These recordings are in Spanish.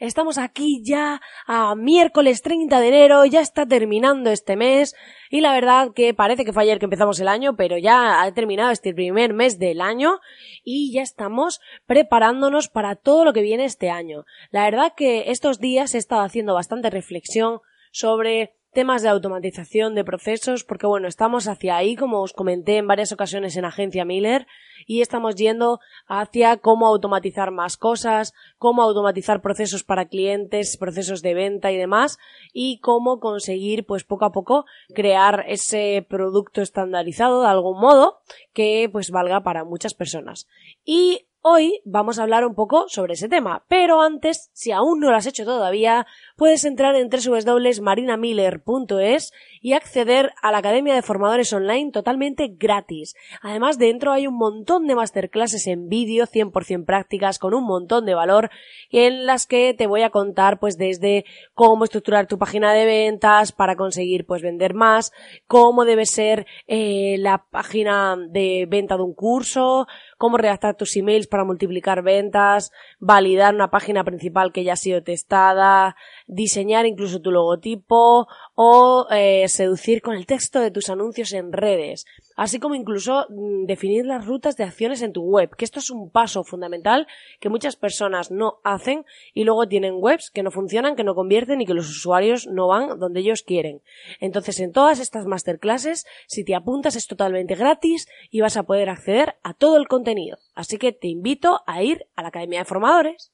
Estamos aquí ya a miércoles 30 de enero, ya está terminando este mes y la verdad que parece que fue ayer que empezamos el año, pero ya ha terminado este primer mes del año y ya estamos preparándonos para todo lo que viene este año. La verdad que estos días he estado haciendo bastante reflexión sobre temas de automatización de procesos, porque bueno, estamos hacia ahí, como os comenté en varias ocasiones en Agencia Miller, y estamos yendo hacia cómo automatizar más cosas, cómo automatizar procesos para clientes, procesos de venta y demás, y cómo conseguir, pues poco a poco, crear ese producto estandarizado de algún modo que pues valga para muchas personas. Y Hoy vamos a hablar un poco sobre ese tema, pero antes, si aún no lo has hecho todavía, puedes entrar en www.marinamiller.es y acceder a la Academia de Formadores Online totalmente gratis. Además, dentro hay un montón de masterclasses en vídeo 100% prácticas con un montón de valor en las que te voy a contar pues desde cómo estructurar tu página de ventas para conseguir pues vender más, cómo debe ser eh, la página de venta de un curso, cómo redactar tus emails para multiplicar ventas, validar una página principal que ya ha sido testada, diseñar incluso tu logotipo o eh, seducir con el texto de tus anuncios en redes, así como incluso mm, definir las rutas de acciones en tu web, que esto es un paso fundamental que muchas personas no hacen y luego tienen webs que no funcionan, que no convierten y que los usuarios no van donde ellos quieren. Entonces, en todas estas masterclasses, si te apuntas es totalmente gratis y vas a poder acceder a todo el contenido. Así que te invito a ir a la Academia de Formadores.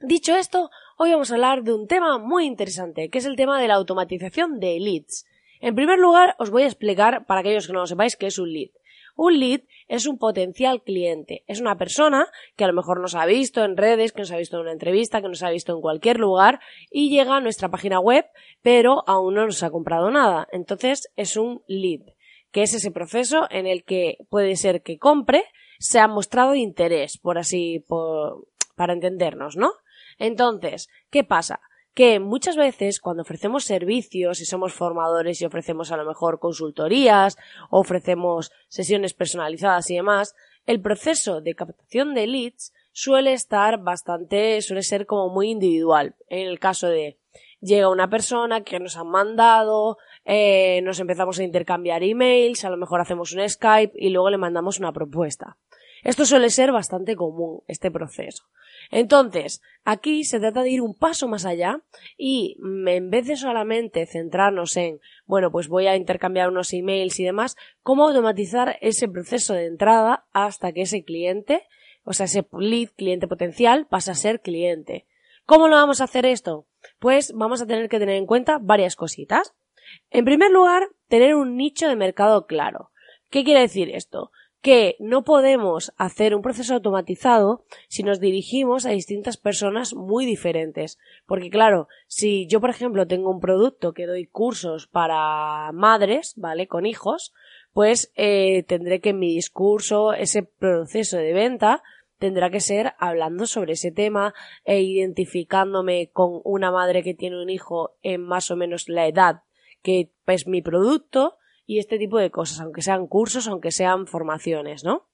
Dicho esto, hoy vamos a hablar de un tema muy interesante, que es el tema de la automatización de leads. En primer lugar, os voy a explicar, para aquellos que no lo sepáis, qué es un lead. Un lead es un potencial cliente. Es una persona que a lo mejor nos ha visto en redes, que nos ha visto en una entrevista, que nos ha visto en cualquier lugar y llega a nuestra página web, pero aún no nos ha comprado nada. Entonces es un lead, que es ese proceso en el que puede ser que compre, se ha mostrado interés, por así, por, para entendernos, ¿no? Entonces, ¿qué pasa? Que muchas veces cuando ofrecemos servicios y somos formadores y ofrecemos a lo mejor consultorías, ofrecemos sesiones personalizadas y demás, el proceso de captación de leads suele estar bastante, suele ser como muy individual. En el caso de llega una persona que nos han mandado, eh, nos empezamos a intercambiar emails, a lo mejor hacemos un Skype y luego le mandamos una propuesta. Esto suele ser bastante común, este proceso. Entonces, aquí se trata de ir un paso más allá y mm, en vez de solamente centrarnos en, bueno, pues voy a intercambiar unos emails y demás, cómo automatizar ese proceso de entrada hasta que ese cliente, o sea, ese lead, cliente potencial, pasa a ser cliente. ¿Cómo lo vamos a hacer esto? Pues vamos a tener que tener en cuenta varias cositas. En primer lugar, tener un nicho de mercado claro. ¿Qué quiere decir esto? Que no podemos hacer un proceso automatizado si nos dirigimos a distintas personas muy diferentes. Porque claro, si yo por ejemplo tengo un producto que doy cursos para madres, ¿vale? Con hijos, pues eh, tendré que en mi discurso, ese proceso de venta, tendrá que ser hablando sobre ese tema e identificándome con una madre que tiene un hijo en más o menos la edad que es mi producto y este tipo de cosas, aunque sean cursos, aunque sean formaciones, ¿no?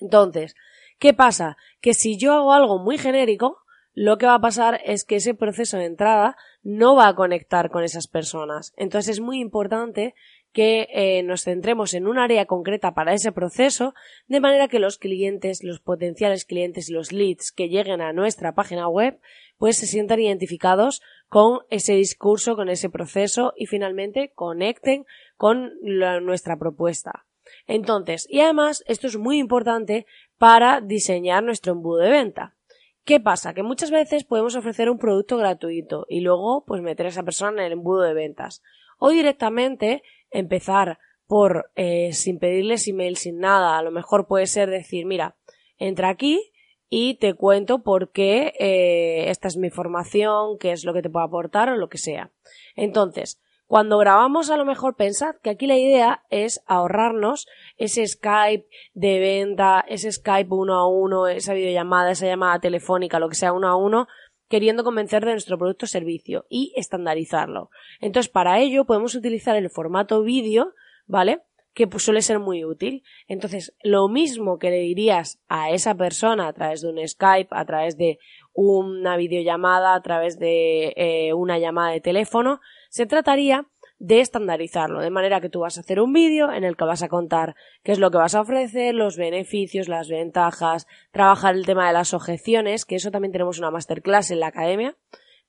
Entonces, ¿qué pasa? Que si yo hago algo muy genérico, lo que va a pasar es que ese proceso de entrada no va a conectar con esas personas. Entonces es muy importante que eh, nos centremos en un área concreta para ese proceso, de manera que los clientes, los potenciales clientes y los leads que lleguen a nuestra página web, pues se sientan identificados con ese discurso, con ese proceso y finalmente conecten con nuestra propuesta. Entonces, y además, esto es muy importante para diseñar nuestro embudo de venta. ¿Qué pasa? Que muchas veces podemos ofrecer un producto gratuito y luego pues meter a esa persona en el embudo de ventas. O directamente empezar por eh, sin pedirles email, sin nada. A lo mejor puede ser decir, mira, entra aquí y te cuento por qué eh, esta es mi formación, qué es lo que te puedo aportar o lo que sea. Entonces, cuando grabamos, a lo mejor pensad que aquí la idea es ahorrarnos ese Skype de venta, ese Skype uno a uno, esa videollamada, esa llamada telefónica, lo que sea uno a uno, queriendo convencer de nuestro producto o servicio y estandarizarlo. Entonces, para ello podemos utilizar el formato vídeo, ¿vale? Que pues, suele ser muy útil. Entonces, lo mismo que le dirías a esa persona a través de un Skype, a través de una videollamada, a través de eh, una llamada de teléfono, se trataría de estandarizarlo, de manera que tú vas a hacer un vídeo en el que vas a contar qué es lo que vas a ofrecer, los beneficios, las ventajas, trabajar el tema de las objeciones, que eso también tenemos una masterclass en la academia,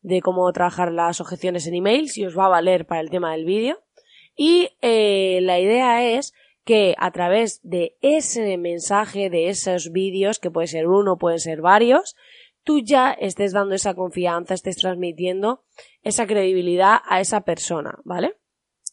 de cómo trabajar las objeciones en email, si os va a valer para el tema del vídeo. Y eh, la idea es que a través de ese mensaje, de esos vídeos, que puede ser uno, pueden ser varios, tú ya estés dando esa confianza, estés transmitiendo esa credibilidad a esa persona, ¿vale?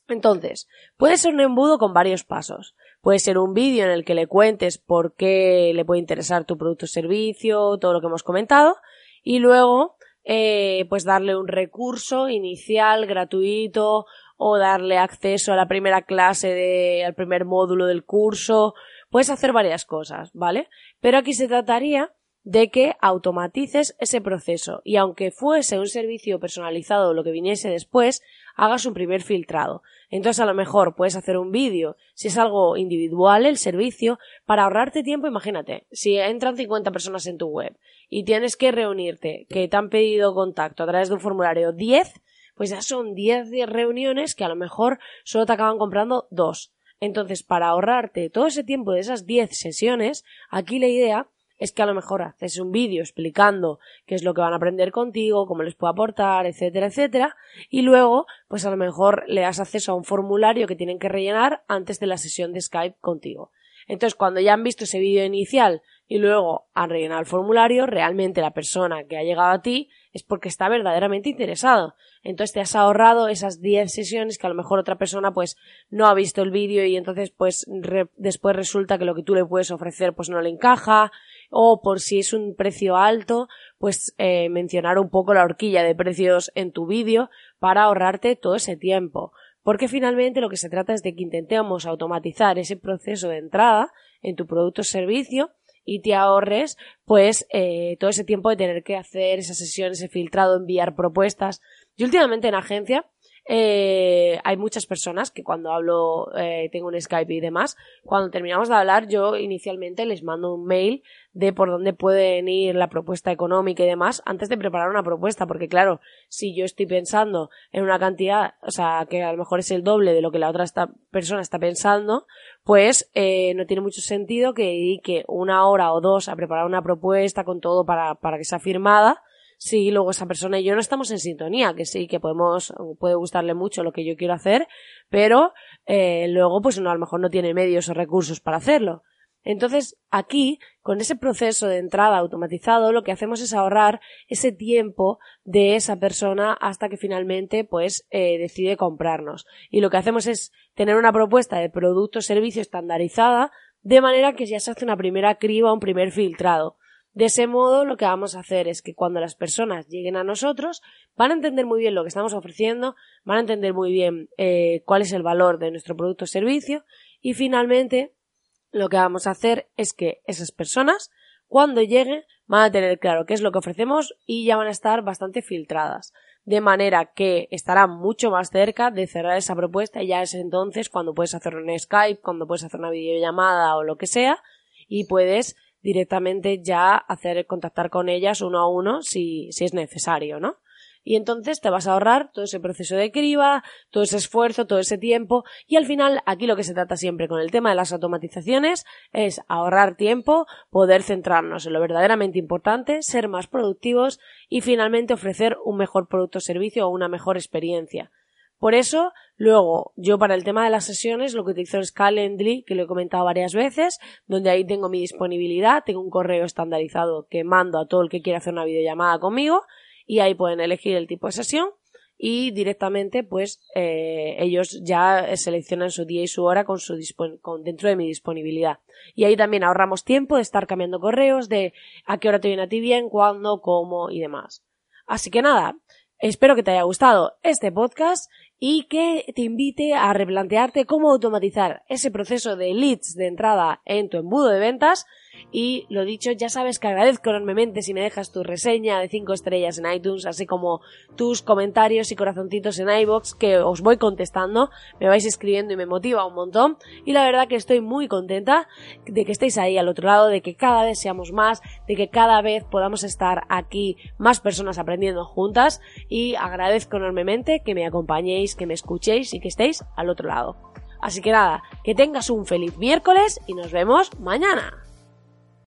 Entonces, puede ser un embudo con varios pasos. Puede ser un vídeo en el que le cuentes por qué le puede interesar tu producto o servicio, todo lo que hemos comentado, y luego, eh, pues darle un recurso inicial, gratuito, o darle acceso a la primera clase de, al primer módulo del curso. Puedes hacer varias cosas, ¿vale? Pero aquí se trataría de que automatices ese proceso y aunque fuese un servicio personalizado lo que viniese después, hagas un primer filtrado. Entonces a lo mejor puedes hacer un vídeo, si es algo individual el servicio, para ahorrarte tiempo, imagínate, si entran 50 personas en tu web y tienes que reunirte, que te han pedido contacto a través de un formulario 10, pues ya son 10 reuniones que a lo mejor solo te acaban comprando dos. Entonces, para ahorrarte todo ese tiempo de esas 10 sesiones, aquí la idea es que a lo mejor haces un vídeo explicando qué es lo que van a aprender contigo, cómo les puedo aportar, etcétera, etcétera, y luego, pues a lo mejor le das acceso a un formulario que tienen que rellenar antes de la sesión de Skype contigo. Entonces, cuando ya han visto ese vídeo inicial y luego han rellenado el formulario, realmente la persona que ha llegado a ti es porque está verdaderamente interesado. Entonces te has ahorrado esas 10 sesiones que a lo mejor otra persona pues no ha visto el vídeo y entonces pues después resulta que lo que tú le puedes ofrecer pues no le encaja o por si es un precio alto, pues eh, mencionar un poco la horquilla de precios en tu vídeo para ahorrarte todo ese tiempo. Porque finalmente lo que se trata es de que intentemos automatizar ese proceso de entrada en tu producto o servicio y te ahorres pues eh, todo ese tiempo de tener que hacer esas sesiones, ese filtrado, enviar propuestas. Yo últimamente en agencia eh, hay muchas personas que cuando hablo, eh, tengo un Skype y demás, cuando terminamos de hablar yo inicialmente les mando un mail de por dónde pueden ir la propuesta económica y demás antes de preparar una propuesta, porque claro, si yo estoy pensando en una cantidad, o sea, que a lo mejor es el doble de lo que la otra persona está pensando, pues eh, no tiene mucho sentido que dedique una hora o dos a preparar una propuesta con todo para, para que sea firmada si luego esa persona y yo no estamos en sintonía, que sí, que podemos, puede gustarle mucho lo que yo quiero hacer, pero eh, luego pues uno a lo mejor no tiene medios o recursos para hacerlo. Entonces, aquí, con ese proceso de entrada automatizado, lo que hacemos es ahorrar ese tiempo de esa persona hasta que finalmente, pues, eh, decide comprarnos. Y lo que hacemos es tener una propuesta de producto o servicio estandarizada, de manera que ya se hace una primera criba, un primer filtrado. De ese modo, lo que vamos a hacer es que cuando las personas lleguen a nosotros, van a entender muy bien lo que estamos ofreciendo, van a entender muy bien eh, cuál es el valor de nuestro producto o servicio y finalmente lo que vamos a hacer es que esas personas, cuando lleguen, van a tener claro qué es lo que ofrecemos y ya van a estar bastante filtradas. De manera que estarán mucho más cerca de cerrar esa propuesta y ya es entonces cuando puedes hacer un Skype, cuando puedes hacer una videollamada o lo que sea y puedes directamente ya hacer contactar con ellas uno a uno si, si es necesario, ¿no? Y entonces te vas a ahorrar todo ese proceso de criba, todo ese esfuerzo, todo ese tiempo. Y al final, aquí lo que se trata siempre con el tema de las automatizaciones es ahorrar tiempo, poder centrarnos en lo verdaderamente importante, ser más productivos y finalmente ofrecer un mejor producto o servicio o una mejor experiencia. Por eso, luego, yo para el tema de las sesiones lo que utilizo es Calendly, que lo he comentado varias veces, donde ahí tengo mi disponibilidad, tengo un correo estandarizado que mando a todo el que quiera hacer una videollamada conmigo y ahí pueden elegir el tipo de sesión y directamente pues eh, ellos ya seleccionan su día y su hora con su con, dentro de mi disponibilidad. Y ahí también ahorramos tiempo de estar cambiando correos de a qué hora te viene a ti bien cuándo cómo y demás. Así que nada espero que te haya gustado este podcast y que te invite a replantearte cómo automatizar ese proceso de leads de entrada en tu embudo de ventas y lo dicho, ya sabes que agradezco enormemente si me dejas tu reseña de 5 estrellas en iTunes, así como tus comentarios y corazoncitos en iBox que os voy contestando, me vais escribiendo y me motiva un montón. Y la verdad que estoy muy contenta de que estéis ahí al otro lado, de que cada vez seamos más, de que cada vez podamos estar aquí más personas aprendiendo juntas y agradezco enormemente que me acompañéis, que me escuchéis y que estéis al otro lado. Así que nada, que tengas un feliz miércoles y nos vemos mañana.